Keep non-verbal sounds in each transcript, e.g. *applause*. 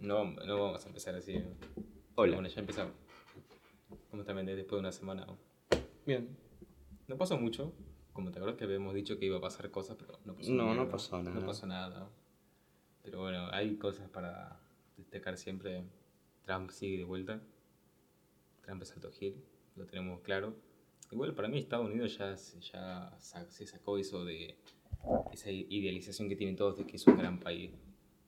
No, no vamos a empezar así. Hola. Bueno, ya empezamos. ¿Cómo está Méndez después de una semana? Bien. No pasó mucho. Como te acuerdas que habíamos dicho que iba a pasar cosas, pero no pasó No, no mierda. pasó nada. No pasó nada. Pero bueno, hay cosas para destacar siempre. Trump sigue de vuelta. Trump es alto gil, lo tenemos claro. Igual para mí Estados Unidos ya, se- ya se sacó eso de esa idealización que tienen todos de que es un gran país.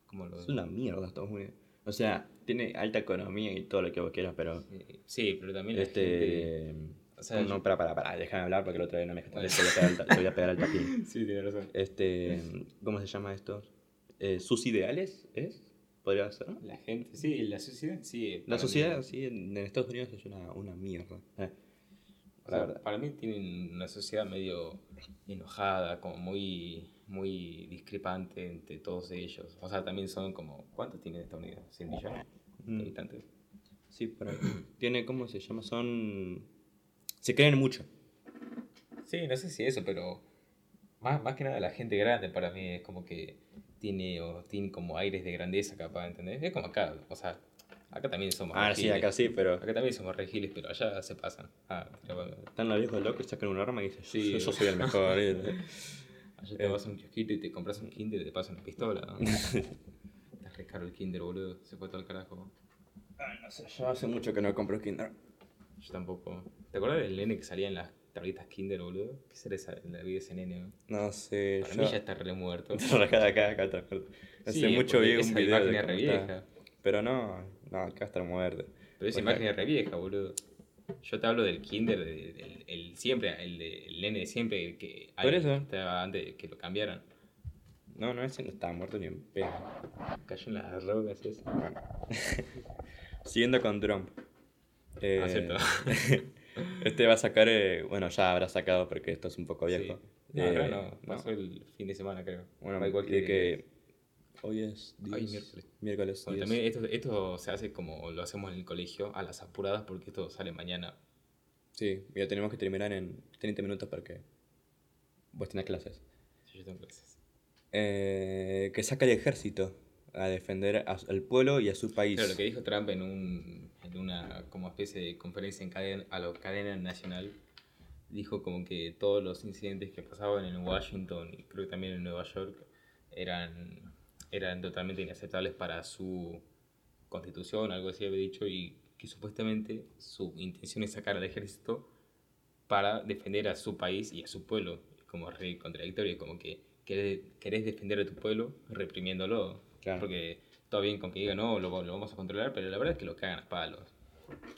Como lo Es una mierda Estados Unidos. O sea, tiene alta economía y todo lo que vos quieras, pero. Sí, pero también la gente... Este. O sea, no, para, para, para, déjame hablar porque el otro día no me dejaste. Bueno. Te voy a pegar al tapín. *laughs* Sí, tiene razón. Este. ¿Cómo se llama esto? Eh, ¿Sus ideales? ¿Es? ¿Podría ser? La gente, sí, la sociedad, sí. La sociedad, mí- sí, en, Estados Unidos es una, una mierda. Eh, o sea, para mí tienen una sociedad medio enojada, como muy, muy discrepante entre todos ellos. O sea, también son como, ¿cuántos tiene Estados Unidos? ¿100 millones de Mm. habitantes? Sí, por ahí. *clears throat* Tiene, ¿cómo se llama? Son. Se creen mucho. Sí, no sé si eso, pero más, más que nada la gente grande para mí es como que tiene, o tiene como aires de grandeza capaz, ¿entendés? Es como acá, o sea, acá también somos Ah, sí, acá sí, pero. Acá también somos re giles, pero allá se pasan. Ah, pero, Están los viejos locos sacan un arma y dicen, Sí, yo, yo soy el mejor. *laughs* Allá te Eh. vas a un kiosquito y te compras un Kinder y te pasan una pistola. *laughs* Está re caro el Kinder, boludo. Se fue todo el carajo. Ah, no sé, yo hace mucho que no compro Kinder. Yo tampoco. ¿Te acuerdas del nene que salía en las tablitas Kinder, boludo? ¿Qué será esa, la vida de ese nene? boludo? No sé, Para yo... mí ya está re muerto. *laughs* acá, acá, acá, acuerdo. Hace Sí, mucho vi un video de re vieja. Pero no, no, acá está muerto. Pero esa Porque- imagen es re vieja, boludo. Yo te hablo del Kinder, de- del el siempre, el, de- el nene de siempre, el que, Por eso. que estaba antes de que lo cambiaran. No, no, ese no estaba muerto ni en pedo. Cayó en las drogas eso. *laughs* Siguiendo con Trump. Eh, Ah, cierto. *laughs* este va a sacar, eh, bueno, ya habrá sacado porque esto es un poco viejo. Sí. No, Eh, acá no, no. pasó el fin de semana, creo. Bueno, Va igual que hoy es Ay, 10, miércoles. miércoles. Bueno, 10. también esto, esto se hace como lo hacemos en el colegio, a las apuradas, porque esto sale mañana. Sí, ya tenemos que terminar en 30 minutos porque vos tenés clases. Si yo tengo clases. Eh, que saca el ejército a defender a- al pueblo y a su país. Pero lo que dijo Trump en, un, en una como especie de conferencia en cadena, a la cadena nacional, dijo como que todos los incidentes que pasaban en Washington y creo que también en Nueva York eran, eran totalmente inaceptables para su constitución, algo así había dicho, y que supuestamente su intención es sacar al ejército para defender a su país y a su pueblo, como re contradictorio, como que querés, defender a tu pueblo reprimiéndolo, Claro. porque todo bien con que digan no, lo, lo vamos a controlar, pero la verdad es que lo cagan a palos.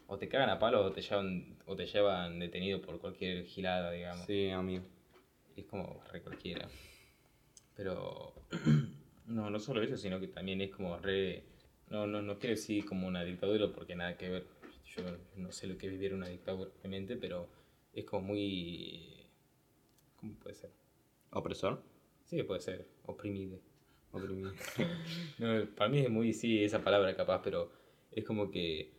O te cagan a palos o te llevan, o te llevan detenido por cualquier gilada, digamos. Sí, amigo. Es como re cualquiera. Pero *clears throat* no, no solo eso, sino que también es como re... No, no, no quiero decir como una dictadura porque nada que ver. Yo no sé lo que es vivir una dictadura realmente, pero es como muy... ¿Cómo puede ser? ¿Opresor? Sí, puede ser. Oprimido. Oprimido. *laughs* No, para mí es muy, sí, esa palabra capaz, pero es como que...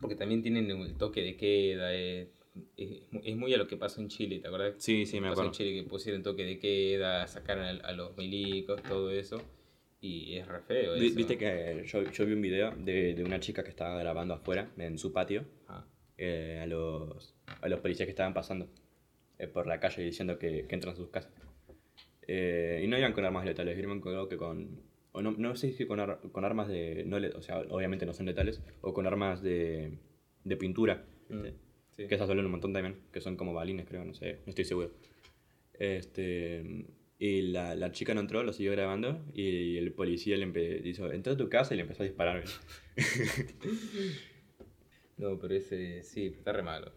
Porque también tienen el toque de queda, es, es, es muy a lo que pasó en Chile, ¿te acuerdas? Sí, sí, me pasó en acuerdo. Chile que pusieron toque de queda, sacaron a, a los milicos, todo eso. Y es re feo eso. Viste que yo, yo vi un video de, de una chica que estaba grabando afuera, en su patio, Ah, eh, a, los, a los policías que estaban pasando eh, por la calle diciendo que, que entran a sus casas. Eh, y no iban con armas letales, iban con algo que con... O no, no sé si con, ar- con armas de... No o sea, obviamente no son letales, o con armas de, de pintura. mm, ¿viste? Sí. Que esas duelen un montón también, que son como balines, creo, no sé, no estoy seguro. Este, y la, la chica no entró, lo siguió grabando, y el policía le dijo, entró a tu casa y le empezó a disparar. *laughs* No, pero ese sí, está re malo.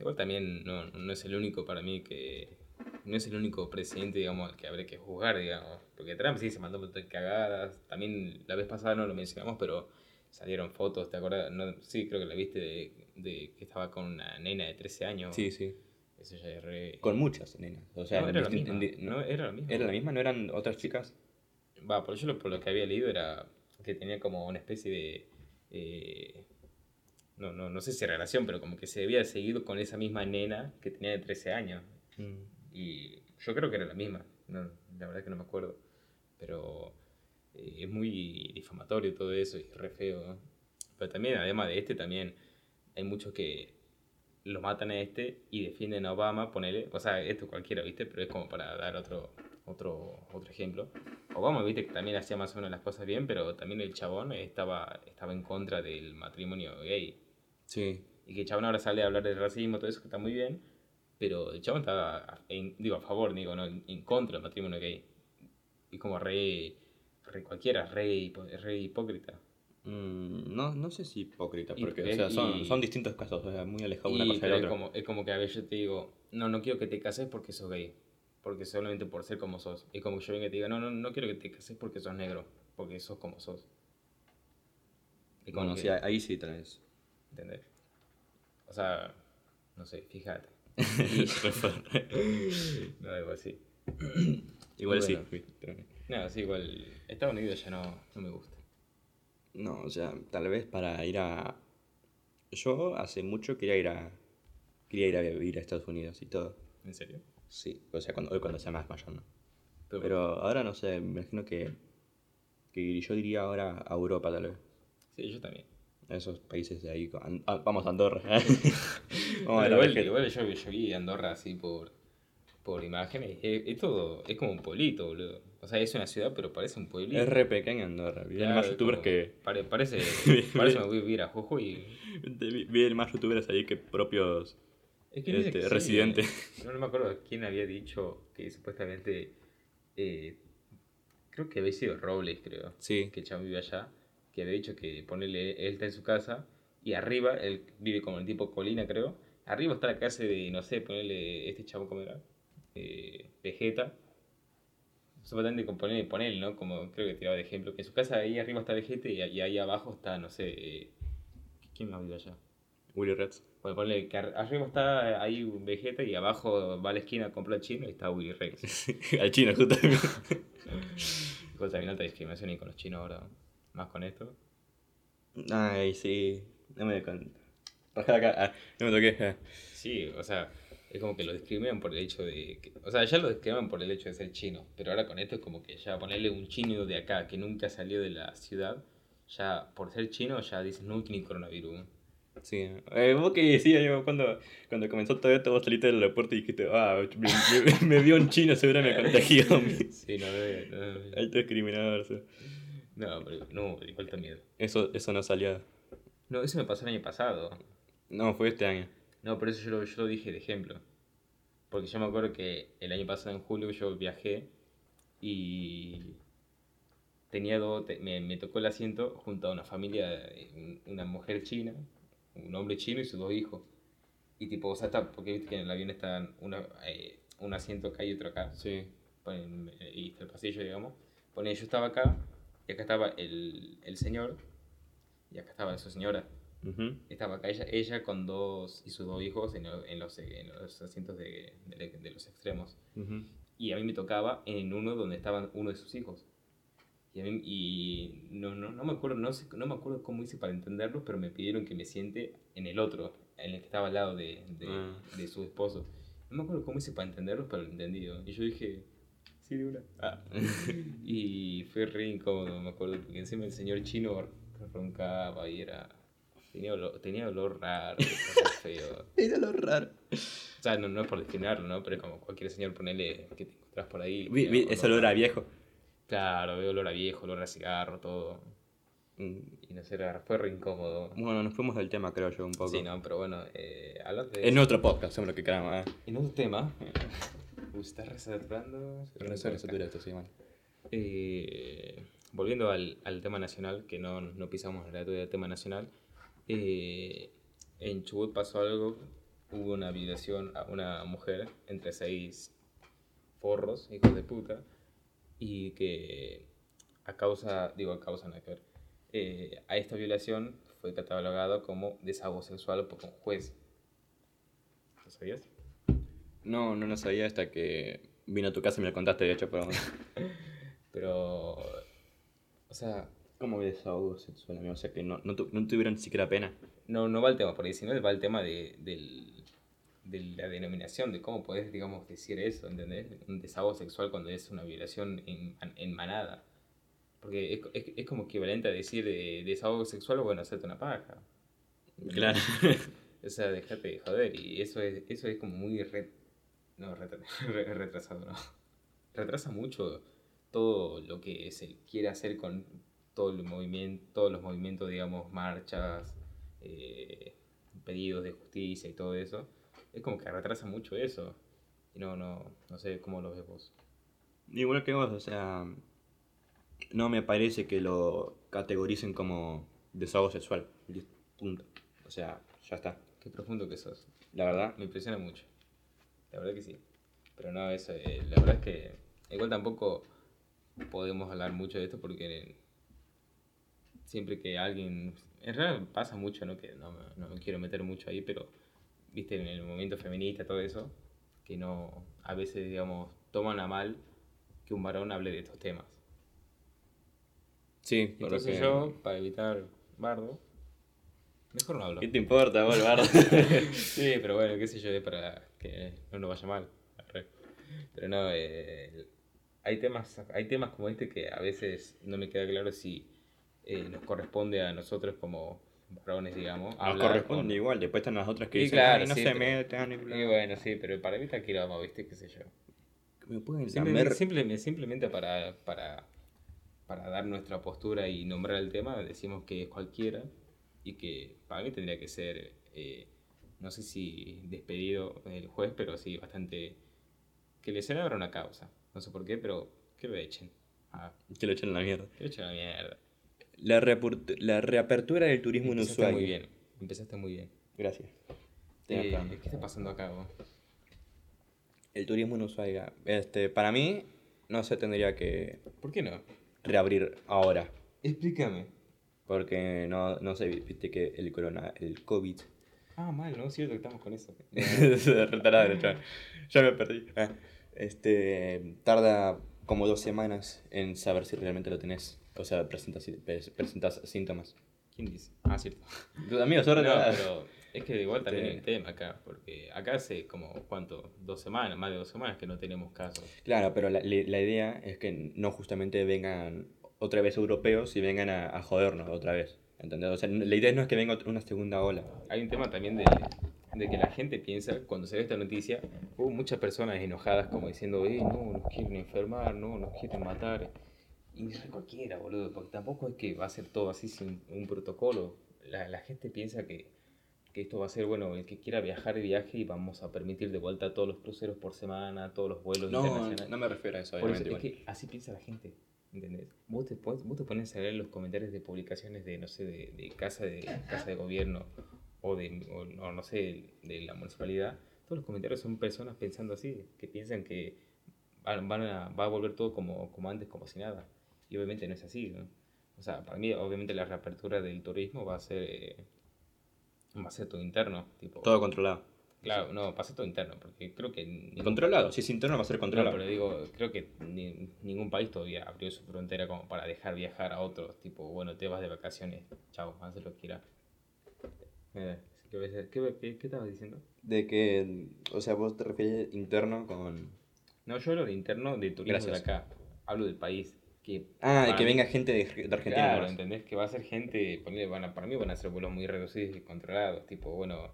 Igual también no, no es el único para mí que. No es el único presidente, digamos, al que habría que juzgar, digamos. Porque Trump sí se mandó de cagadas. También la vez pasada no lo mencionamos, pero salieron fotos, ¿te acuerdas? No, sí, creo que la viste de, de que estaba con una nena de 13 años. Sí, sí. Eso ya es re. Con muchas nenas. O sea, no, era la misma. No, era la misma. ¿Era la misma? ¿No eran otras chicas? Va, por yo lo, por lo que había leído era que tenía como una especie de. eh, no, no, no sé si relación, pero como que se había seguido con esa misma nena que tenía de 13 años. Y yo creo que era la misma. No, la verdad que no me acuerdo. Pero es muy difamatorio todo eso y es re feo. ¿no? Pero también, además de este, también hay muchos que lo matan a este y defienden a Obama, ponele, o sea, esto cualquiera, ¿viste? Pero es como para dar otro, otro, otro ejemplo. Obama, ¿viste? Que también hacía más o menos las cosas bien, pero también el chabón estaba, estaba en contra del matrimonio gay. Sí. Y que el chabón ahora sale a hablar del racismo, todo eso que está muy bien, pero el chabón estaba, en- digo, a favor, digo, no, en, en contra del matrimonio gay. Y como re, re cualquiera, re, hipo- re hipócrita. Mm, no, no sé si hipócrita, Y- porque o y- sea, son, y- son distintos casos, o sea, muy alejados una Y, cosa de la es otra. como, es como que a veces yo te digo, no, no quiero que te cases porque sos gay. Porque solamente por ser como sos. Es como que yo venga y te diga, no, no, no quiero que te cases porque sos negro. Porque sos como sos. Es como Bueno, que- sí, ahí sí vez. ¿Entendés? O sea, no sé, fíjate. *laughs* *laughs* no. Igual sí. Bueno. viste, pero- No, sí, igual. Estados Unidos ya no, no me gusta. No, o sea, tal vez para ir a... Yo hace mucho quería ir a... Quería ir a vivir a Estados Unidos y todo. ¿En serio? Sí, o sea, cuando, hoy cuando sea más mayor, ¿no? Pero, Pero ahora no sé, me imagino que... Que yo diría ahora a Europa tal vez. Sí, yo también. A esos países de ahí. con- ah, vamos a Andorra. *laughs* vamos a la igual, igual yo, yo vi Andorra así por, por imágenes. Es, es todo, es como un pueblito, boludo. O sea, es una ciudad, pero parece un pueblito. Es re pequeña Andorra. Vienen Claro, más youtubers como- que... pare- parece, *laughs* parece me voy a vivir a Jujuy. vi- Vienen más youtubers ahí que propios... Es que Este, que sí, residente. eh, No, no me acuerdo quién había dicho que supuestamente. eh, creo que había sido Robles, creo. Sí. Que el chabón vive allá. Que había dicho que ponerle. Él está en su casa. Y arriba, él vive como en tipo colina, creo. Arriba está la casa de, no sé, ponerle. Este chabón, ¿cómo era? Eh, Vegeta. Supuestamente con ponerle, ponerle, ¿no? Como creo que tiraba de ejemplo. Que en su casa ahí arriba está Vegeta y, y ahí abajo está, no sé. eh, ¿Quién más vive allá? Willy Reds. Bueno, ponle que ar- arriba está ahí un Vegeta y abajo va a la esquina a comprar chino y está Willy Rex. *laughs* Al chino, justamente. *laughs* Igual también alta discriminación y con los chinos ahora. Más con esto. Ay, sí. No me con... Acá. Ah, no me toqué. ah. Sí, o sea, es como que lo discriminan por el hecho de... Que, o sea, ya lo discriminan por el hecho de ser chino. Pero ahora con esto es como que ya ponerle un chino de acá que nunca salió de la ciudad. Ya por ser chino ya dicen no tiene coronavirus. Sí. Eh, vos que decías, yo cuando, cuando comenzó todo esto, vos saliste del aeropuerto y dijiste, ah, me, me- me vio un chino, seguro me contagió. *laughs* Sí, no, no, no, no. Alto discriminador. No, pero, no, igual también. Eso, eso no salió. No, eso me pasó el año pasado. No, fue este año. No, por eso yo lo, yo lo dije de ejemplo. Porque yo me acuerdo que el año pasado en julio yo viajé y tenía dos, te- me, me tocó el asiento junto a una familia, eh, un- una mujer china, un hombre chino y sus dos hijos. Y tipo, o sea, está, porque viste que en el avión está una, eh, un asiento acá y otro acá, Sí. ponen, eh, y está el pasillo, digamos. Pone, yo estaba acá y acá estaba el, el señor y acá estaba su señora. Ujú. Estaba acá ella, ella con dos y sus dos hijos en, lo- en los, en los asientos de, de- de los extremos. Ujú. Y a mí me tocaba en uno donde estaban uno de sus hijos. Y, a mí- y no, no, no me acuerdo, no, sé, no me acuerdo cómo hice para entenderlo, pero me pidieron que me siente en el otro, en el que estaba al lado de, de, Ah. de su esposo. No me acuerdo cómo hice para entenderlo, pero lo entendí. Y yo dije, sí, de una. Ah. *laughs* y fue re incómodo, me acuerdo, porque encima el señor chino roncaba y era... Tenía olor, tenía olor raro, *laughs* feo. Era lo raro. O sea, no, no es por discriminarlo, ¿no? Pero es como cualquier señor ponele que te encontrás por ahí. Vi, vi tiene ese olor a raro. viejo. Claro, veo olor a viejo, olor a cigarro, todo. Y no sé, era- fue re incómodo. Bueno, nos fuimos del tema, creo yo, un poco. Sí, no, pero bueno, eh, hablando de... En otro podcast, hacemos lo que queramos. ¿eh? En otro tema... *laughs* Uy, ¿estás resaturando? No sé, satura esto, sí, man. Eh, volviendo al, al tema nacional, que no, no pisamos el del tema nacional, eh, en Chubut pasó algo, hubo una violación a una mujer entre seis forros, hijos de puta, y que a causa, digo a causa nada que ver, eh, a esta violación fue catalogado como desahogo sexual por un juez. ¿Lo sabías? No, no lo sabía hasta que vino a tu casa y me lo contaste, de hecho, pero... *laughs* Pero, o sea, ¿Cómo desahogo sexual, amigo? O sea, que no, no, tu- no tuvieron siquiera pena. No, no va el tema por ahí, sino va el tema de, del- de la denominación, de cómo podés, digamos, decir eso, ¿entendés? Un desahogo sexual cuando es una violación en, en manada. Porque es, es, es como equivalente a decir de, desahogo sexual o bueno, hacerte una paja. Claro. O sea, déjate de joder. Y eso es, eso es como muy re- no, retra- re- retrasado, no. Retrasa mucho todo lo que se quiere hacer con todo el movimiento, todos los movimientos, digamos, marchas, eh, pedidos de justicia y todo eso. Es como que retrasa mucho eso. Y no, no, no sé cómo lo ves vos. Igual que vos, o sea, no me parece que lo categoricen como desahogo sexual. Punto. O sea, ya está. Qué profundo que sos. La verdad, Me impresiona mucho. La verdad que sí. Pero no, eso, eh, la verdad es que igual tampoco podemos hablar mucho de esto porque siempre que alguien... En realidad pasa mucho, ¿no? Que no me, no me quiero meter mucho ahí, pero, viste, en el movimiento feminista, todo eso, que no, a veces, digamos, toman a mal que un varón hable de estos temas. sí, Entonces que- yo, para evitar bardo, mejor no hablo. ¿Qué te importa, vos, Bardo? *laughs* Sí, pero bueno, qué sé yo, es para que no nos vaya mal. Pero no, eh, hay, temas, hay temas como este que a veces no me queda claro si eh, nos corresponde a nosotros como varones, digamos. Nos corresponde con- igual, después están las otras que Y dicen, claro, "Ay, no sí, se pero- metan y bla". Y bueno, sí, pero para evitar quilombo, ¿viste? ¿Qué sé yo? Me pueden Simplemente, lamer- simple- simplemente para, para, para dar nuestra postura y nombrar el tema, decimos que es cualquiera y que para mí tendría que ser, eh, no sé si despedido el juez, pero sí bastante... que le se le abra una causa. No sé por qué, pero que lo echen. Ah, Que lo echen a la mierda. que lo echen a la mierda. La, la reapertura del turismo en Empezaste Ushuaia. muy bien. Empezaste muy bien. Gracias. Eh. ¿Qué está pasando acá? vos? El turismo en Ushuaia. Este, para mí, no se tendría que ¿Por qué no? reabrir ahora. Explícame. Porque no, no sé, viste que el corona, el COVID. Ah, mal, ¿no? Es cierto que estamos con eso. *laughs* Retarado, chaval. Ya me perdí. Ah, Este, tarda como dos semanas en saber si realmente lo tenés. O sea, presentas, pres- presentas síntomas. ¿Quién dice? Ah, cierto. Tus amigos, ahora No, pero es que igual también hay un tema acá, porque acá hace como, ¿cuánto? Dos semanas, más de dos semanas que no tenemos casos. Claro, pero la, la- idea es que no justamente vengan otra vez europeos y vengan a, a jodernos otra vez. ¿Entendés? O sea, la idea no es que venga una segunda ola. Hay un tema también de, de que la gente piensa, cuando se ve esta noticia, hubo muchas personas enojadas como diciendo, eh, no, nos quieren enfermar, no, nos quieren matar. Y cualquiera, boludo, porque tampoco es que va a ser todo así sin un protocolo. La, la gente piensa que, que esto va a ser, bueno, el que quiera viajar, viaje y vamos a permitir de vuelta todos los cruceros por semana, todos los vuelos internacionales. me refiero a eso, Por eso, obviamente. es que así piensa la gente, ¿entendés? Vos te, vos te pones a leer los comentarios de publicaciones de, no sé, de, de casa de casa de gobierno o de, o no, no sé, de la municipalidad. Todos los comentarios son personas pensando así, que piensan que van, van a, va a volver todo como, como antes, como si nada. Y obviamente no es así, ¿no? O sea, para mí, obviamente, la reapertura del turismo va a ser, eh, va a ser todo interno. Tipo, Todo controlado. Claro, no, va a ser todo interno, porque creo que... ningún Controlado, si es interno va a ser no, controlado. pero digo, creo que ni- ningún país todavía abrió su frontera como para dejar viajar a otros. Tipo, bueno, te vas de vacaciones, chao, haz lo que quieras. Eh, ¿qué, qué, qué, qué estabas diciendo? De que, o sea, vos te refieres interno con... No, yo hablo de interno de turismo Gracias. de acá. Hablo del país. Que Ah, de que venga gente de, de Argentina. Claro. ¿entendés? Que va a ser gente, ponele, van a- para mí van a ser vuelos muy reducidos y controlados, tipo, bueno,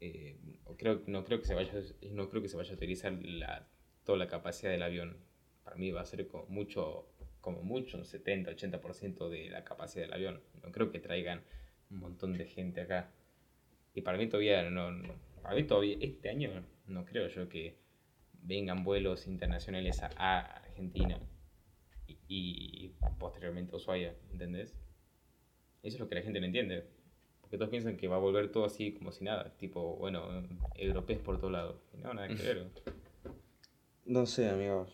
eh, creo, no, creo que se vaya, no creo que se vaya a utilizar la, toda la capacidad del avión. Para mí va a ser como mucho, como mucho, un 70, 80% de la capacidad del avión. No creo que traigan un montón de gente acá. Y para mí todavía no, no- para mí todavía este año no creo yo que vengan vuelos internacionales a, a Argentina y, y posteriormente a Ushuaia, ¿entendés? Eso es lo que la gente no entiende. Porque todos piensan que va a volver todo así como si nada, tipo, bueno, europeos por todo lado. Y no, nada que ver. *laughs* No sé, amigos.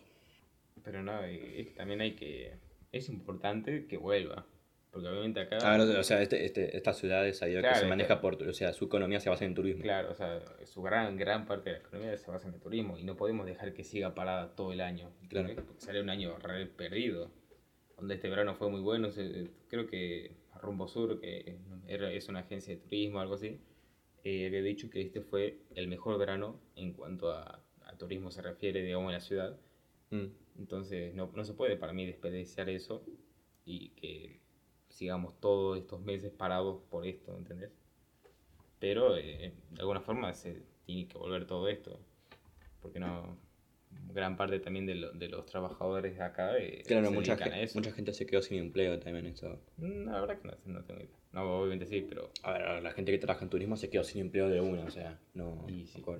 Pero no, es que también hay que... Es importante que vuelva. Porque obviamente acá... Ah, no o sea, este, este, esta ciudad es sabido Claro, que se maneja por... O sea, su economía se basa en turismo. Claro, o sea, su gran, gran parte de la economía se basa en el turismo y no podemos dejar que siga parada todo el año. Claro. Porque sale un año re perdido. Donde este verano fue muy bueno, creo que Rumbo Sur, que es una agencia de turismo o algo así, eh, había dicho que este fue el mejor verano en cuanto a, a turismo se refiere, digamos, en la ciudad. Mm. Entonces, no, no se puede para mí desperdiciar eso y que sigamos todos estos meses parados por esto, ¿entendés? Pero eh, de alguna forma se tiene que volver todo esto, porque no gran parte también de, lo- de los trabajadores de acá eh, Claro, se mucha, a eso. mucha gente se quedó sin empleo también eso. Mm, La verdad que no, no tengo idea. No, obviamente sí, pero A ver, la gente que trabaja en turismo se quedó sin empleo de una, o sea, no, Y sí. no.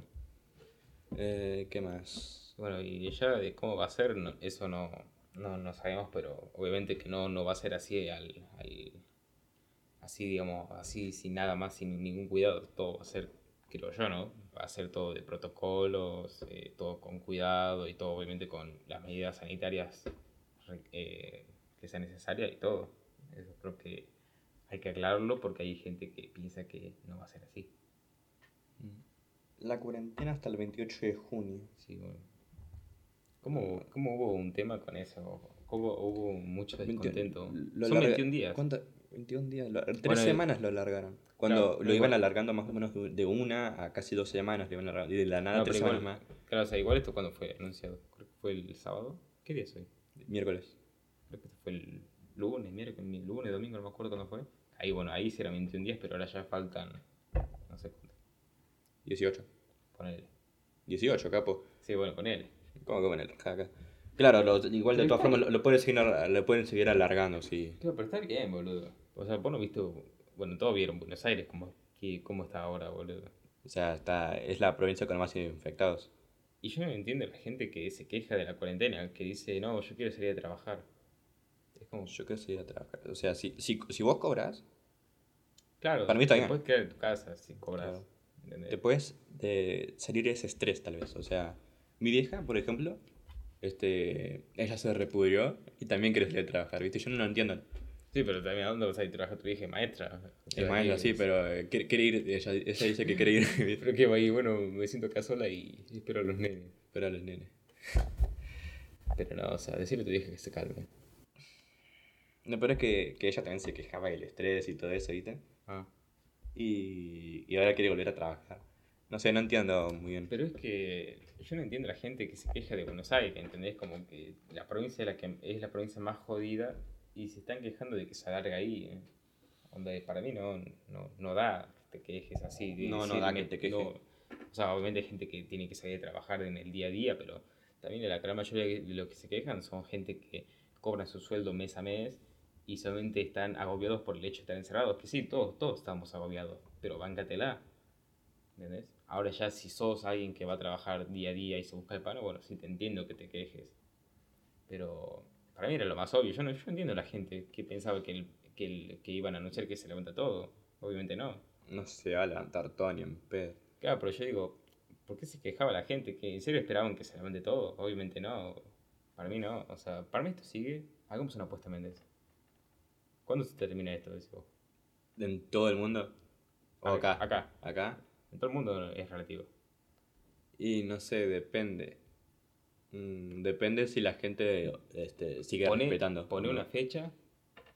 Eh, ¿Qué más? Bueno, y ya de cómo va a ser, no- eso no, no, no sabemos, pero obviamente que no, no va a ser así al, al- así digamos, así sin nada más, sin ningún cuidado, todo va a ser, creo yo, ¿no? Va a ser todo de protocolos, eh, todo con cuidado y todo obviamente con las medidas sanitarias eh, que sean necesarias y todo. Eso creo que hay que aclararlo porque hay gente que piensa que no va a ser así. La cuarentena hasta el 28 de junio. Sí, bueno. ¿Cómo, cómo hubo un tema con eso? ¿Cómo hubo mucho descontento? 21 lo Son larga- 21 días. ¿Cuánto? 21 días. lo- tres Bueno, semanas lo alargaron. Cuando claro, lo iban igual. alargando más o menos de, una a casi dos semanas, lo iban alargando. Y de la nada, No, tres semanas más. claro, o sea, igual esto cuando fue anunciado. Creo que fue el sábado. ¿Qué día es hoy? Miércoles. Creo que fue el lunes, miércoles, mi- lunes, domingo, no me acuerdo cuándo fue. Ahí, bueno, ahí sí eran 21 días, pero ahora ya faltan, no sé cuánto, 18. ponele. 18, capo. Sí, bueno, ponele. ¿Cómo que poner acá? Claro, lo- igual de todas formas lo, lo pueden seguir, lo pueden seguir alargando, sí. Claro, pero está bien, boludo. O sea, vos no viste, bueno, todos vieron Buenos Aires, cómo, cómo está ahora, boludo. O sea, está, es la provincia con más infectados. Y yo no entiendo la gente que se queja de la cuarentena, que dice, no, yo quiero salir a trabajar. Es como, Yo qué sé ir a trabajar. O sea, si, si, si vos cobras, claro, para mí está te bien. puedes quedar en tu casa si cobras. Claro. te puedes de salir ese estrés tal vez. O sea, mi vieja, por ejemplo, este, ella se repudrió y también quiere salir a trabajar, ¿viste? Yo no lo entiendo. Sí, pero también, ¿a dónde vas a ir a trabajar tu hija? Maestra. Es maestra, sí, pero eh, quiere, quiere ir, ella, ella dice que quiere ir. *laughs* Pero que va ahí, bueno, me siento acá sola y espero a los nenes. pero a los nenes. Pero no, o sea, decirle a tu hija que se calme. No, pero es que, que ella también se quejaba del estrés y todo eso, ¿viste? Ah. Y, y ahora quiere volver a trabajar. No sé, no entiendo muy bien. Pero es que yo no entiendo a la gente que se queja de Buenos Aires, ¿entendés? Como que la provincia es la, que es la provincia más jodida y se están quejando de que se alarga ahí. ¿eh? Onda, para mí no, no, no da que te quejes así. de No, no decir, da que te quejes. no. o sea, obviamente hay gente que tiene que salir a trabajar en el día a día, pero también la gran mayoría de los que se quejan son gente que cobran su sueldo mes a mes y solamente están agobiados por el hecho de estar encerrados. Que sí, todos, todos estamos agobiados, pero báncatela. ¿Entendés? Ahora ya si sos alguien que va a trabajar día a día y se busca el pan, bueno, sí te entiendo que te quejes. Pero para mí era lo más obvio. Yo no, yo entiendo a la gente que pensaba que, el, que, el- que iban a anunciar que se levanta todo. Obviamente no. No se va a levantar todo ni en pedo. Claro, pero yo digo, ¿por qué se quejaba la gente? ¿Que en serio esperaban que se levante todo? Obviamente no. Para mí no. O sea, para mí esto sigue. Hagamos una apuesta, Méndez. ¿Cuándo se termina esto? Decís vos? ¿En todo el mundo? ¿O acá? Acá. ¿Acá? En todo el mundo es relativo. Y no sé, depende. Mm, depende si la gente este, sigue Pone, respetando. pone una fecha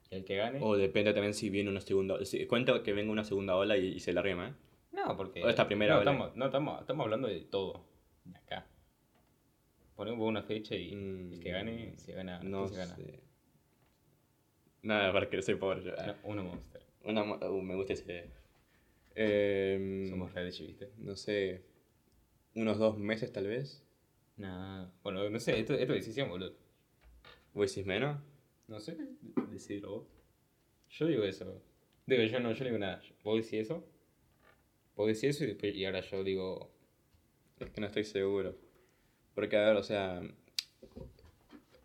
y el que gane. O depende también si viene una segunda... Si, cuenta que venga una segunda ola y, y se la rema, ¿eh? No, porque. O esta primera no, ola. estamos, no, estamos, estamos hablando de todo. De acá. Ponemos una fecha y Mm, el que gane, se gana. No ¿quién se gana? sé. Nada, porque soy pobre yo. No, uno monster. Una uh, me gusta ese... Em, Somos reales, ¿viste? No sé... Unos dos meses tal vez. Nah. Bueno, no sé, esto, esto es decisión, boludo. ¿Vos decís menos? No sé, decidirlo vos. Yo digo eso. Digo, yo no, yo digo nada. Vos decís eso. Vos decís eso y, después, y ahora yo digo. Es que no estoy seguro. Porque, a ver, o sea...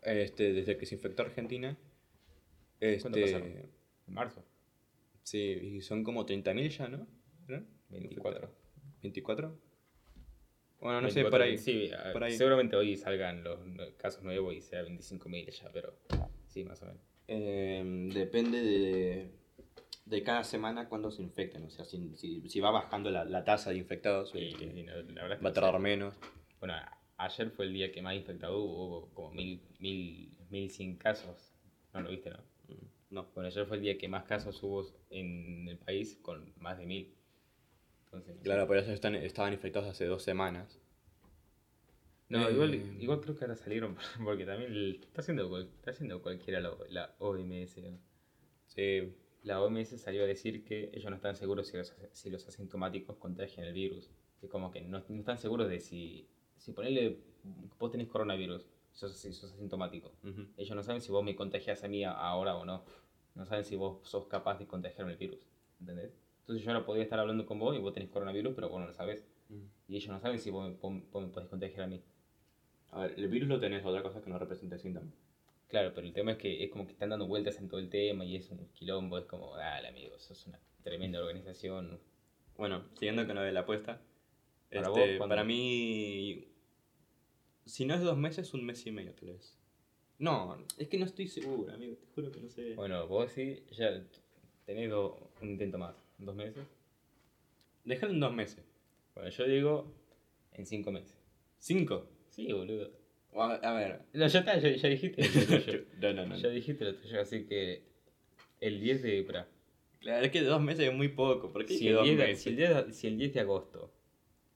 Este, desde que se infectó Argentina... ¿Cuánto Este... pasaron? En marzo. Sí, y son como 30.000 ya, ¿no? ¿Eran? 24. ¿24? Bueno, no 24, sé, por ahí. Sí, por ahí. seguramente hoy salgan los casos nuevos y sea 25.000 ya, pero sí, más o menos. Eh, depende de, de cada semana cuando se infecten. O sea, si, si, si va bajando la, la tasa de infectados, Y, y no, la verdad es que va a tardar menos. Bueno, ayer fue el día que más infectado hubo, hubo como mil, mil, 1100 casos. No lo viste, ¿no? Mm, No. Bueno, ayer fue el día que más casos hubo en el país con más de 1000. Entonces. Claro, por eso están, estaban infectados hace dos semanas. No, Eh, igual, igual creo que ahora salieron, *laughs* porque también está haciendo, está haciendo cualquiera la, la OMS. Sí, La OMS salió a decir que ellos no están seguros si los, si los asintomáticos contagian el virus. Que como que no, no están seguros de si, si ponerle, vos tenés coronavirus, sos, si sos asintomático. ujú. Ellos no saben si vos me contagias a mí ahora o no. No saben si vos sos capaz de contagiarme el virus. ¿Entendés? Entonces yo ahora podría estar hablando con vos y vos tenés coronavirus, pero vos no lo sabés. Mm. Y ellos no saben si vos, me- vos- vos me podés contagiar a mí. A ver, el virus lo tenés, otra cosa es que no representa síntomas. Claro, pero el tema es que es como que están dando vueltas en todo el tema y es un quilombo. Es como, dale, amigos, sos una tremenda organización. Bueno, siguiendo con lo de la apuesta. Para Para, vos, para mí, si no es dos meses, un mes y medio tal vez. No, es que no estoy seguro, amigo, te juro que no sé. Bueno, vos sí, ya tenés un intento más. ¿Dos meses? Déjalo en dos meses. Bueno, yo digo en cinco meses. ¿Cinco? Sí, boludo. A, a ver. No, ya está, ya, ya dijiste. lo *laughs* tuyo. no, no, no. ya dijiste lo tuyo, así que el 10 de... espera. Claro, es que dos meses es muy poco. ¿Por qué Si el, dos 10 de, si, el 10 de- si el 10 de agosto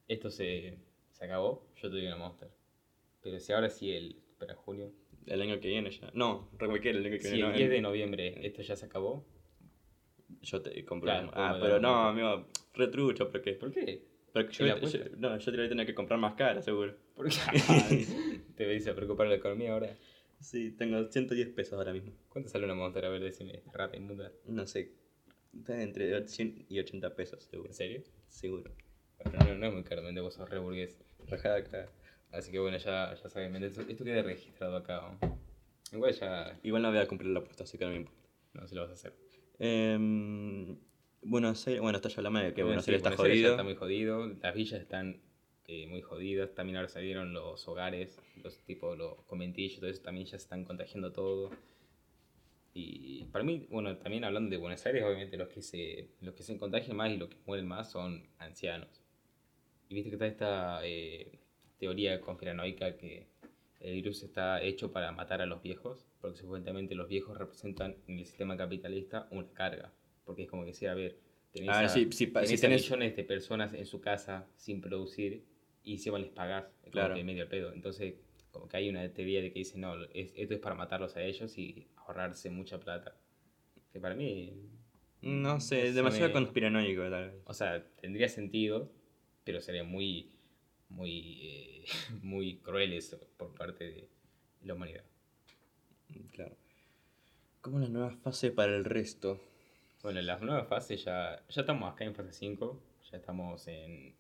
esto se, se acabó, yo te doy una Monster. Pero si ahora sí el... Espera, junio. El año que viene ya. No, re cualquiera, el año que Si viene. el no, 10 el- de noviembre esto ya se acabó, Yo te compro. Claro, ah, pero no, amigo, retrucho, ¿por qué? ¿por qué? Porque yo, ¿Y la yo- no, yo te voy a tener que comprar más cara, seguro. ¿Por qué? *laughs* ¿Te venís a preocupar la economía ahora? Sí, tengo 110 pesos ahora mismo. ¿Cuánto sale una Monster? A ver, decime, rata inmunda. No sé, está entre 100 y 80 pesos, seguro. ¿En serio? Seguro. Bueno, no, no es muy caro, Méndez, vos sos re burgués. Rajada acá. Así que bueno, ya, ya sabes, Méndez, esto, esto queda registrado acá. ¿no? Igual ya Igual no voy a cumplir la apuesta, así que no me importa. no se lo vas a hacer. Em, Buenos Aires, bueno, esto ya de que Buenos Sí, Aires está Buenos Aires está muy jodido, las villas están eh, muy jodidas, también ahora salieron los hogares, los tipos, los conventillos, todo eso también ya se están contagiando todo. Y para mí, bueno, también hablando de Buenos Aires, obviamente los que se, los que se contagian más y los que mueren más son ancianos. Y viste que está esta eh, teoría conspiranoica que el virus está hecho para matar a los viejos, porque supuestamente los viejos representan en el sistema capitalista una carga. Porque es como que decir, a ver, tenés, A ver, a, sí, sí, pa- tenés si a tenés- millones de personas en su casa sin producir y encima les pagás, es como Claro. que medio al pedo. Entonces, como que hay una teoría de que dice, no, es- esto es para matarlos a ellos y ahorrarse mucha plata. Que para mí, No sé, demasiado me- conspiranoico, tal vez. o sea, tendría sentido, pero sería muy, muy, eh, *laughs* muy cruel eso por parte de la humanidad. Claro. ¿Cómo la nueva fase para el resto? Bueno, en las nuevas fases ya, ya estamos acá en fase 5, ya estamos en,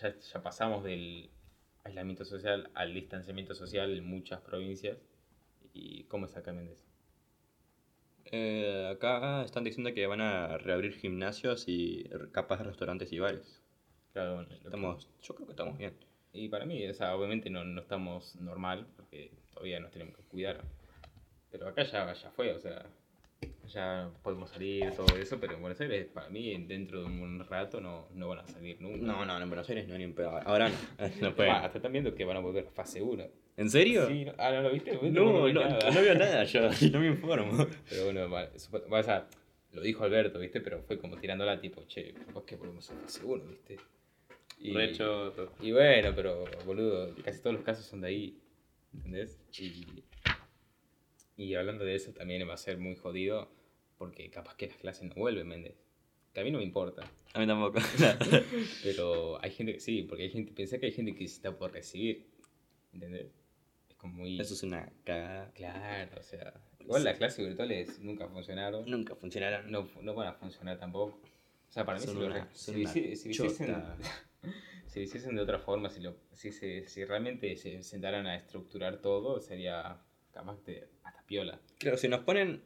ya, ya pasamos del aislamiento social al distanciamiento social en muchas provincias. ¿Y cómo es acá, Méndez? Eh, acá están diciendo que van a reabrir gimnasios y capaz restaurantes y bares. Claro, bueno, lo que- Estamos, yo creo que estamos bien. Y para mí, o sea, obviamente no, no estamos normal, porque todavía nos tenemos que cuidar. Pero acá ya, ya fue, o sea, ya podemos salir, todo eso, pero en Buenos Aires, para mí, dentro de un rato no, no van a salir nunca. No, no, en Buenos Aires no, ni en pedo. Ahora no. *laughs* no Ah, pueden. hasta están viendo que van a volver a fase 1. ¿En serio? Sí, no- ah, no lo viste. No, no, vi no, nada. veo nada yo, *laughs* no me informo. Pero bueno, va, o sea, lo dijo Alberto, ¿viste? Pero fue como tirándola, tipo, che, capaz que volvemos a fase 1, ¿viste? Y, Rechoto. y bueno, pero boludo, casi todos los casos son de ahí, ¿entendés? Y, y hablando de eso también va a ser muy jodido porque capaz que las clases no vuelven, Méndez. Que a mí no me importa, A mí tampoco. *laughs* *laughs* pero hay gente que sí, porque hay gente, pensé que hay gente que se está por recibir, ¿entendés? Es como muy... Eso es una cagada. Claro, o sea, igual las clases virtuales nunca funcionaron, Nunca funcionarán. no, no van a funcionar tampoco. O sea, para mí Son si, una- si, lo hici- si lo hiciesen, *laughs* si lo hiciesen de otra forma, si, lo, si, se, si realmente se sentaran a estructurar todo, sería capaz de hasta piola. Claro, si nos ponen.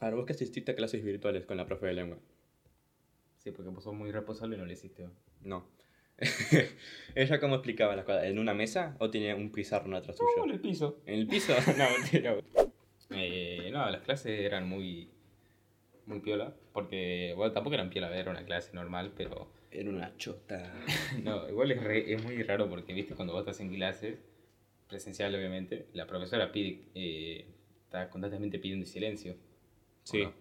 A ver, vos que asististe a clases virtuales con la profe de lengua. Sí, porque vos sos muy responsable y no lo hiciste. No. *laughs* ¿Ella cómo explicaba las cosas? ¿En una mesa o tenía un pizarrón atrás No, en suyo? el piso. ¿En el piso? *laughs* no, mentira. Eh, no, las clases eran muy, muy piola, porque, bueno, tampoco eran piola, era una clase normal, pero Era una chota. *laughs* No, igual es, re- es muy raro porque, viste, cuando vos estás en clases, presencial obviamente, la profesora pide, eh, está constantemente pidiendo silencio. ¿o Sí. no?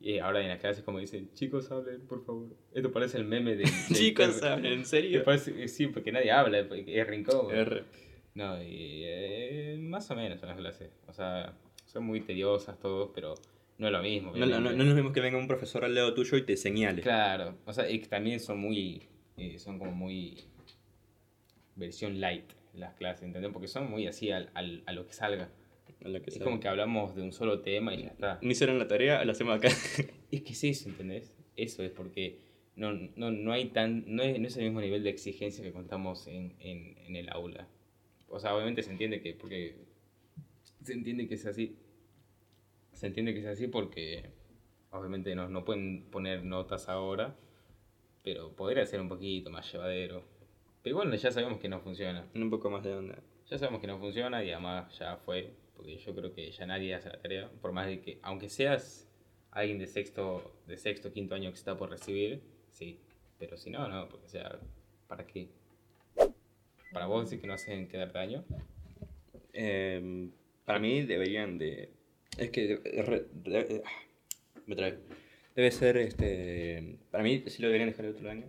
Y ahora en las clases como dicen, chicos hablen, por favor. Esto parece el meme de... *laughs* Chicos, ¿saben? ¿En serio? Sí, sí, porque nadie habla, porque es rincón. R. No, y eh, más o menos son las clases. O sea, son muy tediosas todos, pero no es lo mismo. No, no, no, no es lo mismo que venga un profesor al lado tuyo y te señale. Claro, o sea, y también son muy, eh, son como muy versión light las clases, ¿entendés? Porque son muy así al, al- a lo que salga. A lo que Es como que hablamos de un solo tema y ya está. No hicieron la tarea, la hacemos acá. *laughs* Es que es eso, ¿entendés? Eso es porque no, no, no hay tan, no es, no es el mismo nivel de exigencia que contamos en, en, en el aula. O sea, obviamente se entiende que, porque se entiende que es así. Se entiende que es así porque obviamente no, no pueden poner notas ahora, pero podría ser un poquito más llevadero. Pero bueno, ya sabemos que no funciona. un poco más de onda. Ya sabemos que no funciona y además ya fue, porque yo creo que ya nadie hace la tarea, por más de que, aunque seas alguien de sexto, de sexto, quinto año que está por recibir, sí, pero si no, no, porque o sea, ¿para qué? Para vos decir que no hacen quedar daño, Eh, para mí deberían de... Es que... de- re- de- ah, me trae. Debe ser, este... Para mí sí lo deberían dejar el otro año.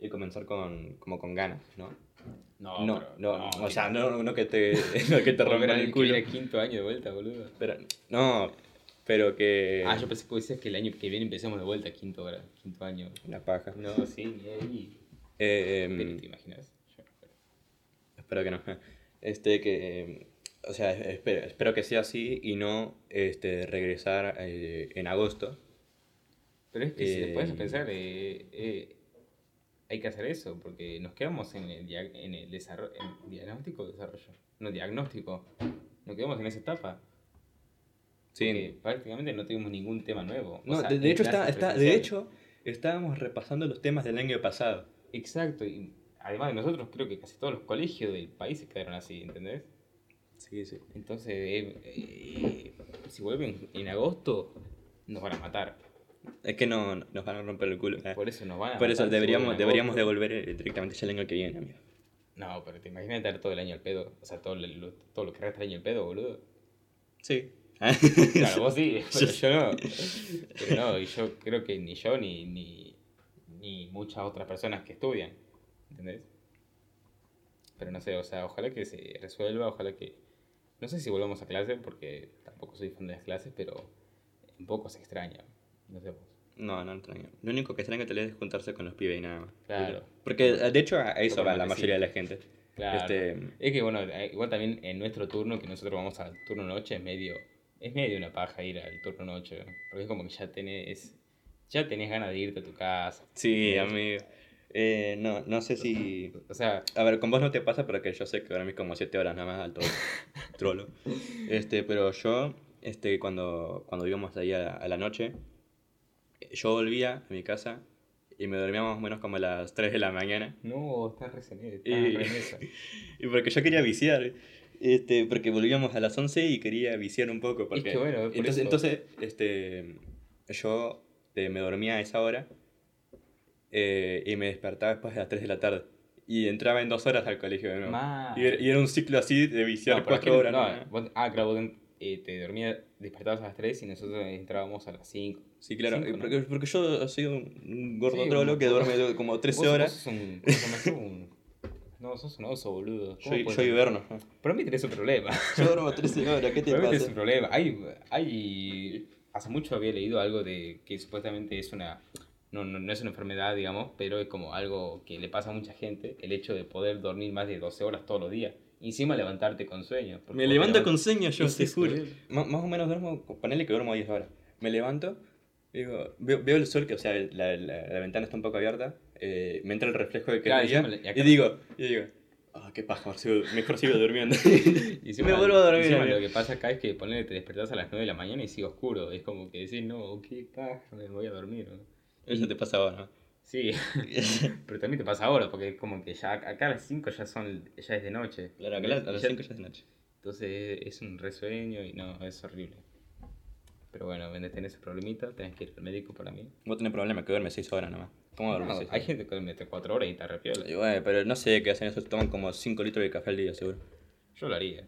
Y comenzar con, como con ganas, ¿no? no, No, pero- no, o que- sea, no, no que te, *laughs* no que te rompan el culo. quinto año de vuelta, boludo. Pero, no, pero que... Ah, yo pensé que decías que el año que viene empecemos de vuelta, quinto, quinto año. La paja. No, sí, ni ahí. Eh, ¿Te imaginas? Yo no. Espero que no. Este, que. eh, O sea, espero, espero que sea así y no este, regresar eh, en agosto. Pero es que si te puedes Eh, pensar, eh, eh, hay que hacer eso, porque nos quedamos en el, dia- en el desarrollo, en diagnóstico o desarrollo. No, diagnóstico. Nos quedamos en esa etapa. Porque Sí. prácticamente no tuvimos ningún tema nuevo. O No, sea, de, de hecho, está, está, de hecho, estábamos repasando los temas del año pasado. Exacto, y además de nosotros, creo que casi todos los colegios del país se quedaron así, ¿entendés? Sí, sí. Entonces, eh, eh, si vuelven en agosto, nos van a matar. Es que no, no- nos van a romper el culo. eh. Por eso nos van a Por eso deberíamos, deberíamos devolver eh, directamente ya el año que viene, amigo. No, pero te imaginas estar todo el año al pedo. O sea, todo lo, todo lo que resta el año al pedo, boludo. Sí. *laughs* Claro, vos sí, *laughs* pero yo no. Pero no, y yo creo que ni yo ni, ni, ni muchas otras personas que estudian. ¿Entendés? Pero no sé, o sea, ojalá que se resuelva, ojalá que. No sé si volvamos a clase, porque tampoco soy fan de las clases, pero un poco se extraña. No sé vos. No, no extraño. Lo único que extraño tal vez es juntarse con los pibes y nada más. Claro. Porque de hecho a eso va la mayoría sí. de la gente. Claro. Este, Es que bueno, eh, igual también en nuestro turno, que nosotros vamos al turno noche, es medio, es medio una paja ir al turno noche. Porque es como que ya tenés, ya tenés ganas de irte a tu casa. Sí, amigo. Eh, no, no sé si. O sea, A ver, con vos no te pasa, pero que yo sé que ahora mismo como 7 horas nada más al *laughs* trolo. Este, pero yo, este, cuando, cuando íbamos ahí a, a la noche, yo volvía a mi casa y me dormía más o menos como a las 3 de la mañana. no, estás recién, estás Y-. *laughs* Y porque yo quería viciar. Este, porque volvíamos a las 11 y quería viciar un poco. Porque, que bueno, por entonces, eso- entonces este, yo eh, me dormía a esa hora eh, y me despertaba después de las 3 de la tarde. Y entraba en dos horas al colegio de nuevo. Y, era- y era un ciclo así de viciar No, es cuatro que- horas. no, ¿no? vos- ah, claro, vos eh, te dormías, despertabas a las 3 y nosotros entrábamos a las 5. Sí, claro. Eh, ¿no? porque, porque yo soy un, un gordo Sí, trolo un- que duerme *laughs* como 13 Vos- horas. Vos sos un. Un- no, sos un oso, boludo. ¿Cómo Yo, yo hiberno. ¿no? Para mí tenés un problema. *laughs* Yo duermo 13 horas, ¿qué te Realmente es un pasa? problema. Hay, hay, hace mucho había leído algo de que supuestamente es una, no, no, no es una enfermedad, digamos, pero es como algo que le pasa a mucha gente, el hecho de poder dormir más de 12 horas todos los días. Y encima levantarte con sueño. Me levanto levant- con sueño, yo te juro. Más o menos duermo, ponele que duermo 10 horas. Me levanto, digo, veo, veo el sol, que o sea, la, la- la ventana está un poco abierta, eh, me entra el reflejo de que Claro, día, y acá- y digo, y digo, ah, qué paja, mejor sigo, mejor sigo durmiendo. *laughs* Y *laughs* encima- me vuelvo a dormir. encima lo que pasa acá es que ponele, te despertás a las 9 de la mañana y sigue oscuro. Es como que decís, no, qué paja, me voy a dormir. ¿no? Eso te pasa ahora, Sí, *laughs* pero también te pasa ahora, porque es como que ya acá a las 5 ya son ya es de noche. Claro, acá a las- a las Ya- 5 ya es de noche. Entonces es un resueño y no, es horrible. Pero bueno, cuando tenés ese problemita, tenés que ir al médico para mí. Vos tenés problema que duerme 6 horas nomás. ¿Cómo duermes No, 6 hay gente que duerme 4 horas y está repiola. Y bueno, pero no sé qué hacen eso, toman como 5 litros de café al día, seguro. Yo lo haría.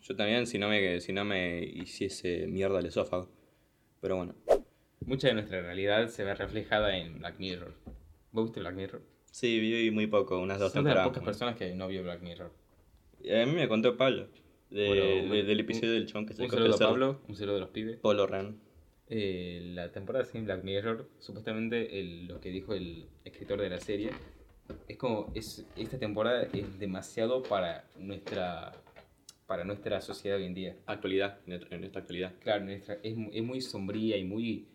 Yo también, si no me, si no me hiciese mierda el esófago. Pero bueno. Mucha de nuestra realidad se ve reflejada en Black Mirror. ¿Vos viste Black Mirror? Sí, vi muy poco, unas dos Son de las temporadas. pocas personas que no vio Black Mirror. Y A mí me contó Pablo, de- Bueno, de- del episodio del chon que se Un cogió saludo a cerdo. Pablo, un saludo de los pibes. Polo Ran. Eh, la temporada sin Black Mirror, supuestamente el- lo que dijo el escritor de la serie, es como, es, esta temporada es demasiado para nuestra, para nuestra sociedad hoy en día. Actualidad, en en esta actualidad. Claro, nuestra- es, mu- es muy sombría y muy,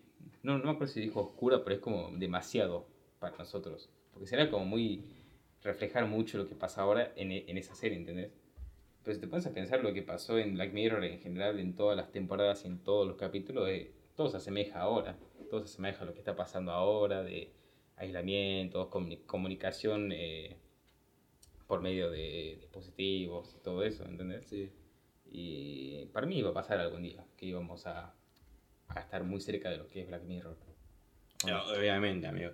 no, no me acuerdo si dijo oscura, pero es como demasiado para nosotros. Porque será como muy, reflejar mucho lo que pasa ahora en, e- en esa serie, ¿entendés? Pero si te pones a pensar lo que pasó en Black Mirror en general, en todas las temporadas y en todos los capítulos, eh, todo se asemeja ahora. Todo se asemeja a lo que está pasando ahora, de aislamiento, comuni- comunicación eh, por medio de dispositivos y todo eso, ¿entendés? Sí. Y para mí iba a pasar algún día, que íbamos a, a estar muy cerca de lo que es Black Mirror. ¿O no? obviamente, amigo.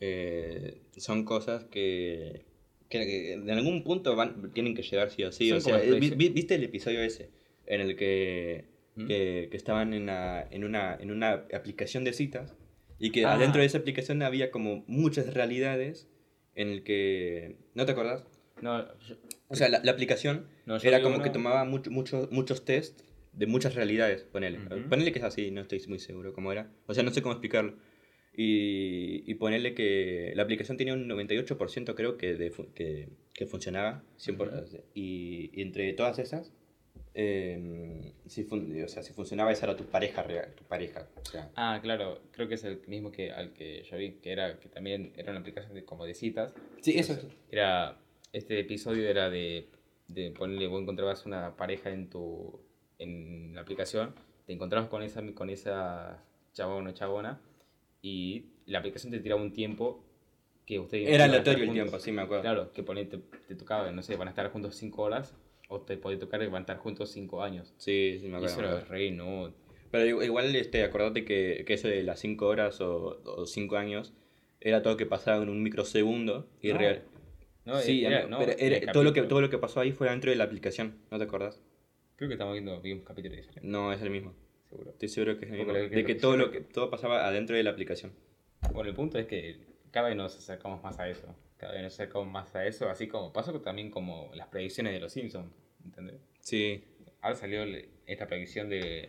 Eh, son cosas que, que, que en algún punto van, tienen que llegar sí o sí. Son O sea, vi- vi- ¿viste el episodio ese? En el que, ¿Mm? que, que estaban en una, en, una, en una aplicación de citas y que Ah. adentro de esa aplicación había como muchas realidades en el que... ¿No te acordás? No, yo- O sea, la, la aplicación no, era como uno- que tomaba mucho, mucho- muchos test de muchas realidades, ponele. Ujú. Ponele que es así, no estoy muy seguro cómo era. O sea, no sé cómo explicarlo. Y, y ponerle que la aplicación tenía un 98% creo que, de que, que funcionaba. 100%, y, y entre todas esas, eh, si, fun- o sea, si funcionaba esa era tu pareja real, tu pareja. O sea, Ah, claro, creo que es el mismo que al que yo vi, que era que también era una aplicación de, como de citas. sí, eso es. Era, este episodio era de, de ponerle, vos encontrabas una pareja en tu, en la aplicación, te encontrabas con esa, con esa chabón o chabona, y la aplicación te tiraba un tiempo que ustedes... Era aleatorio el tiempo, sí, me acuerdo. Claro, que ponele, te, te tocaba, no sé, van a estar juntos 5 horas, o te puede tocar que van a estar juntos 5 años. Sí, sí, me Y acuerdo. eso me era re, no... Pero igu- igual, este, acordate que, que eso de las 5 horas o 5 años era todo que pasaba en un microsegundo y No, real. No, sí, era- no, pero era- todo, lo que, todo lo que pasó ahí fue dentro de la aplicación, ¿no te acordás? Creo que estamos viendo vi un capítulo diferente, No, es el mismo. seguro. Estoy seguro que es el mismo. De que todo, lo que, todo pasaba adentro de la aplicación. Bueno, el punto es que cada vez nos acercamos más a eso. Cada vez nos acercamos más a eso, así como pasó también como las predicciones de los Simpsons, ¿entendés? Sí. Ahora salió esta predicción de...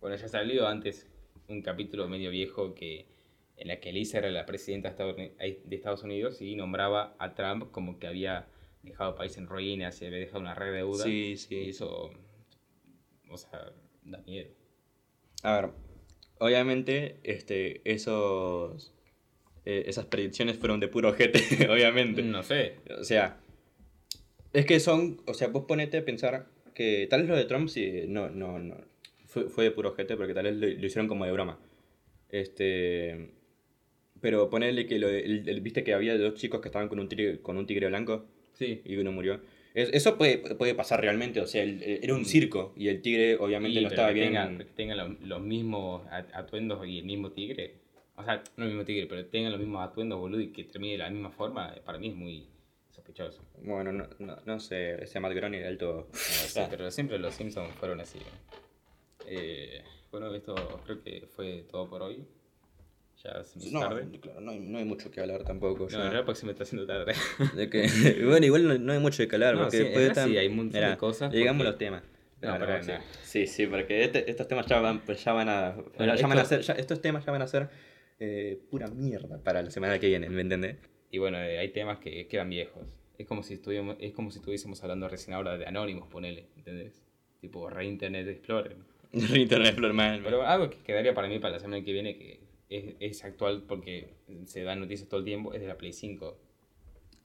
Bueno, ya salió antes un capítulo medio viejo que en la que Lisa era la presidenta de Estados Unidos y nombraba a Trump como que había dejado el país en ruinas y había dejado una red de deuda. Sí, Y sí. eso, o sea, da miedo. A ver, obviamente, este, esos, eh, esas predicciones fueron de puro ojete, *laughs* obviamente. No sé. O sea, es que son, o sea, vos ponete a pensar que tal vez lo de Trump sí, no, no, no, fue, fue de puro ojete porque tal vez lo, lo hicieron como de broma. Este, pero ponerle que lo, el- viste que había dos chicos que estaban con un tigre, con un tigre blanco Sí. y uno murió. Es- eso puede, puede pasar realmente, o sea, el- el- era un circo y el tigre obviamente Y, no estaba que bien. Tengan, que tengan los, los mismos at- atuendos y el mismo tigre. O sea, no el mismo tigre, pero tengan los mismos atuendos, boludo, y que termine de la misma forma, eh, para mí es muy sospechoso. Bueno, no, no, no sé, ese Matt Groening era alto. Sí, pero siempre los Simpsons fueron así. Eh, bueno, esto creo que fue todo por hoy. Ya se No, tarde. claro, no hay, no hay mucho que hablar tampoco. No, ya. porque se me está haciendo tarde. *laughs* De que, *laughs* bueno, igual no, no hay mucho que hablar, porque sí, después están- sí, hay un montón de cosas Llegamos porque- a los temas. No, pero sí. sí, sí, porque este- estos temas ya van, pues ya van a, Bueno, ya van a esto- ser, ya- estos temas ya van a ser eh, pura mierda para la semana que viene, ¿me entendés? Y bueno, eh, hay temas que quedan viejos. Es como si estuviéramos, es como si estuviésemos hablando recién ahora de Anonymous, ponele, ¿entendés? Tipo Re Internet Explorer. *laughs* Internet Explorer, man. Pero algo que quedaría para mí para la semana que viene, que es, es actual porque se dan noticias todo el tiempo, es de la Play 5.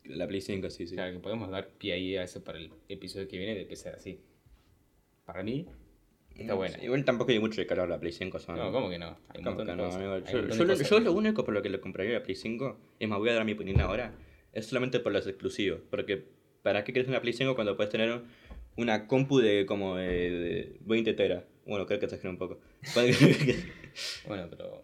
La Play 5, sí, sí. O sea, que podemos dar pie ahí a eso para el episodio que viene de sea así. Para mí, está Mm, buena. sí, Igual tampoco hay mucho que hablar la Play 5. Son... No, ¿cómo que no? Hay un ¿Cómo montón que de no? Hay Yo, de lo, cosas. yo lo único por lo que le compraría la Play 5, es más, voy a dar mi opinión ahora, es solamente por los exclusivos. Porque, ¿para qué quieres una Play 5 cuando puedes tener una compu de como de, de 20 teras? Bueno, creo que exageré un poco. *laughs* Bueno, pero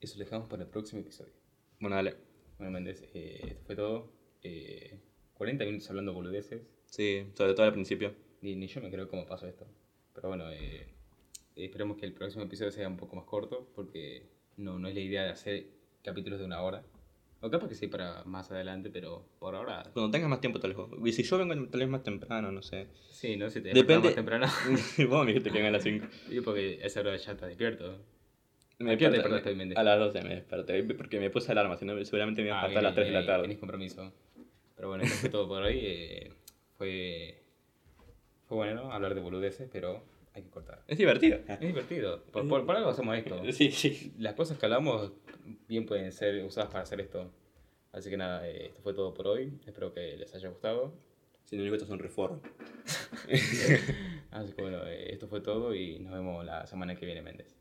eso lo dejamos para el próximo episodio. bueno, dale. Bueno, Méndez, eh, esto fue todo. Eh, 40 minutos hablando boludeces. Sí, sobre todo al principio. Ni, ni yo me creo cómo pasó esto. Pero bueno, eh, esperemos que el próximo episodio sea un poco más corto porque no, no es la idea de hacer capítulos de una hora. O capaz que sí para más adelante, pero por ahora. Cuando tengas más tiempo, tal vez. Y si yo vengo tal vez más temprano, no sé. Sí, no sé, te Depende- más temprano. *laughs* Vos me dijiste que venga a las 5. *laughs* y porque a esa hora ya está despierto. Me ¿A qué hora te desperté- Méndez? A las 12 me desperté, porque me puse alarma, si no seguramente me iba a Ah, despertar a las 3 de la tarde. Tenés compromiso. Pero bueno, eso fue todo por hoy. eh, fue. Fue bueno, ¿no? Hablar de boludeces, pero hay que cortar. Es divertido. Es divertido. Por, por, por algo hacemos esto. Sí, sí. Las cosas que hablamos bien pueden ser usadas para hacer esto. Así que nada, eh, esto fue todo por hoy. Espero que les haya gustado. Si no, esto es un reforro. Así que bueno, eh, esto fue todo y nos vemos la semana que viene, Méndez.